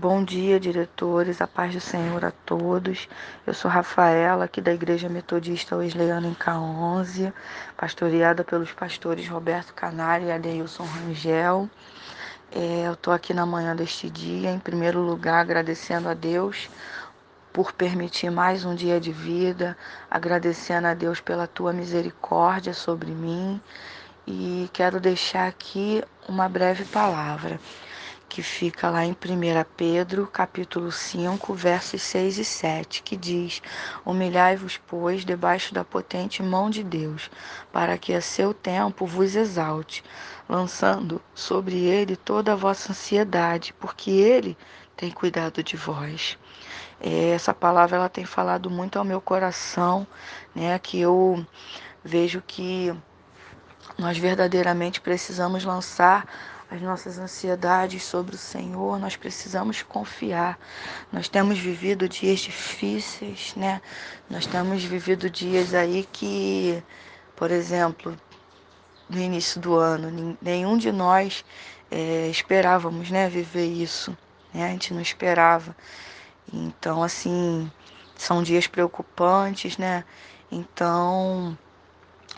Bom dia, diretores, a paz do Senhor a todos. Eu sou Rafaela, aqui da Igreja Metodista Wesleyana em K11, pastoreada pelos pastores Roberto Canário e Adeilson Rangel. É, eu estou aqui na manhã deste dia, em primeiro lugar, agradecendo a Deus por permitir mais um dia de vida, agradecendo a Deus pela tua misericórdia sobre mim e quero deixar aqui uma breve palavra que fica lá em 1 Pedro, capítulo 5, versos 6 e 7, que diz: Humilhai-vos, pois, debaixo da potente mão de Deus, para que a seu tempo vos exalte, lançando sobre ele toda a vossa ansiedade, porque ele tem cuidado de vós. É, essa palavra ela tem falado muito ao meu coração, né? Que eu vejo que nós verdadeiramente precisamos lançar as nossas ansiedades sobre o Senhor, nós precisamos confiar. Nós temos vivido dias difíceis, né? Nós temos vivido dias aí que, por exemplo, no início do ano, nenhum de nós é, esperávamos, né, viver isso. Né? A gente não esperava. Então, assim, são dias preocupantes, né? Então,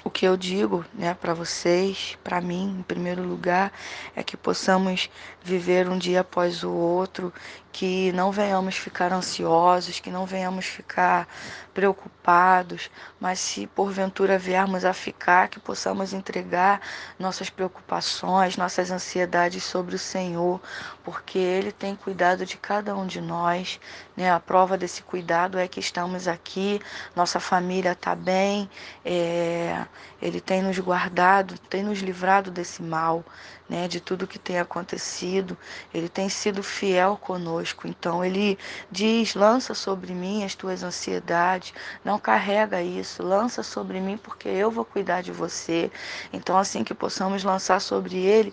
o que eu digo, né, para vocês, para mim, em primeiro lugar, é que possamos viver um dia após o outro, que não venhamos ficar ansiosos, que não venhamos ficar preocupados, mas se porventura viermos a ficar, que possamos entregar nossas preocupações, nossas ansiedades sobre o Senhor, porque Ele tem cuidado de cada um de nós. Né? A prova desse cuidado é que estamos aqui, nossa família está bem, é... Ele tem nos guardado, tem nos livrado desse mal né, de tudo que tem acontecido. Ele tem sido fiel conosco. Então ele diz: lança sobre mim as tuas ansiedades, não carrega isso, lança sobre mim porque eu vou cuidar de você. Então assim que possamos lançar sobre ele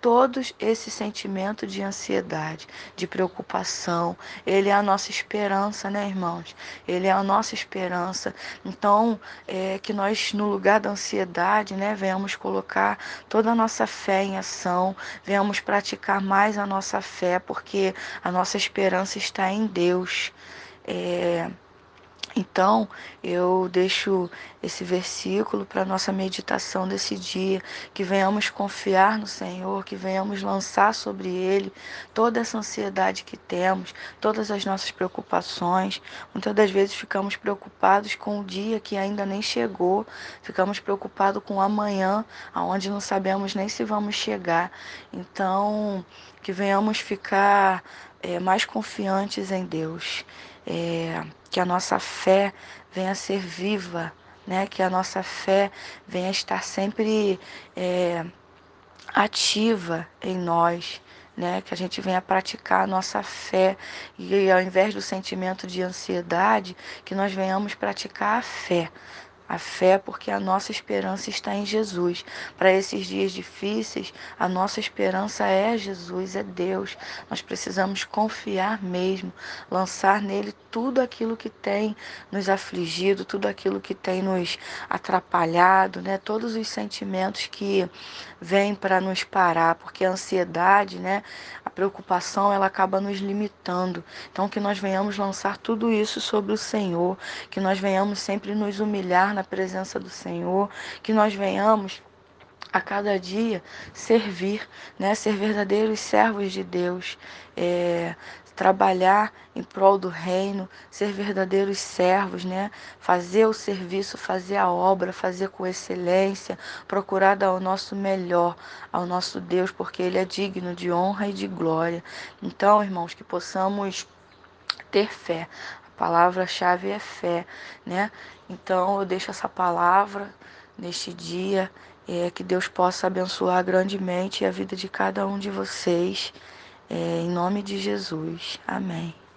todos esse sentimento de ansiedade, de preocupação. Ele é a nossa esperança, né, irmãos? Ele é a nossa esperança. Então, é, que nós, no lugar da ansiedade, né, venhamos colocar toda a nossa fé em ação, venhamos praticar mais a nossa fé, porque a nossa esperança está em Deus. É, então, eu deixo esse versículo para nossa meditação desse dia, que venhamos confiar no Senhor, que venhamos lançar sobre Ele toda essa ansiedade que temos, todas as nossas preocupações. Muitas das vezes ficamos preocupados com o dia que ainda nem chegou, ficamos preocupados com o amanhã, aonde não sabemos nem se vamos chegar. Então, que venhamos ficar é, mais confiantes em Deus é, que a nossa fé venha ser viva, né? que a nossa fé venha estar sempre é, ativa em nós. Né, que a gente venha praticar a nossa fé e ao invés do sentimento de ansiedade, que nós venhamos praticar a fé, a fé, porque a nossa esperança está em Jesus. Para esses dias difíceis, a nossa esperança é Jesus, é Deus. Nós precisamos confiar mesmo, lançar nele tudo aquilo que tem nos afligido, tudo aquilo que tem nos atrapalhado, né? Todos os sentimentos que vêm para nos parar, porque a ansiedade, né? A preocupação, ela acaba nos limitando. Então que nós venhamos lançar tudo isso sobre o Senhor, que nós venhamos sempre nos humilhar na presença do Senhor, que nós venhamos a cada dia servir, né? ser verdadeiros servos de Deus, é, trabalhar em prol do reino, ser verdadeiros servos, né? fazer o serviço, fazer a obra, fazer com excelência, procurar dar o nosso melhor ao nosso Deus, porque Ele é digno de honra e de glória. Então, irmãos, que possamos ter fé, palavra-chave é fé, né? Então eu deixo essa palavra neste dia, é, que Deus possa abençoar grandemente a vida de cada um de vocês, é, em nome de Jesus. Amém.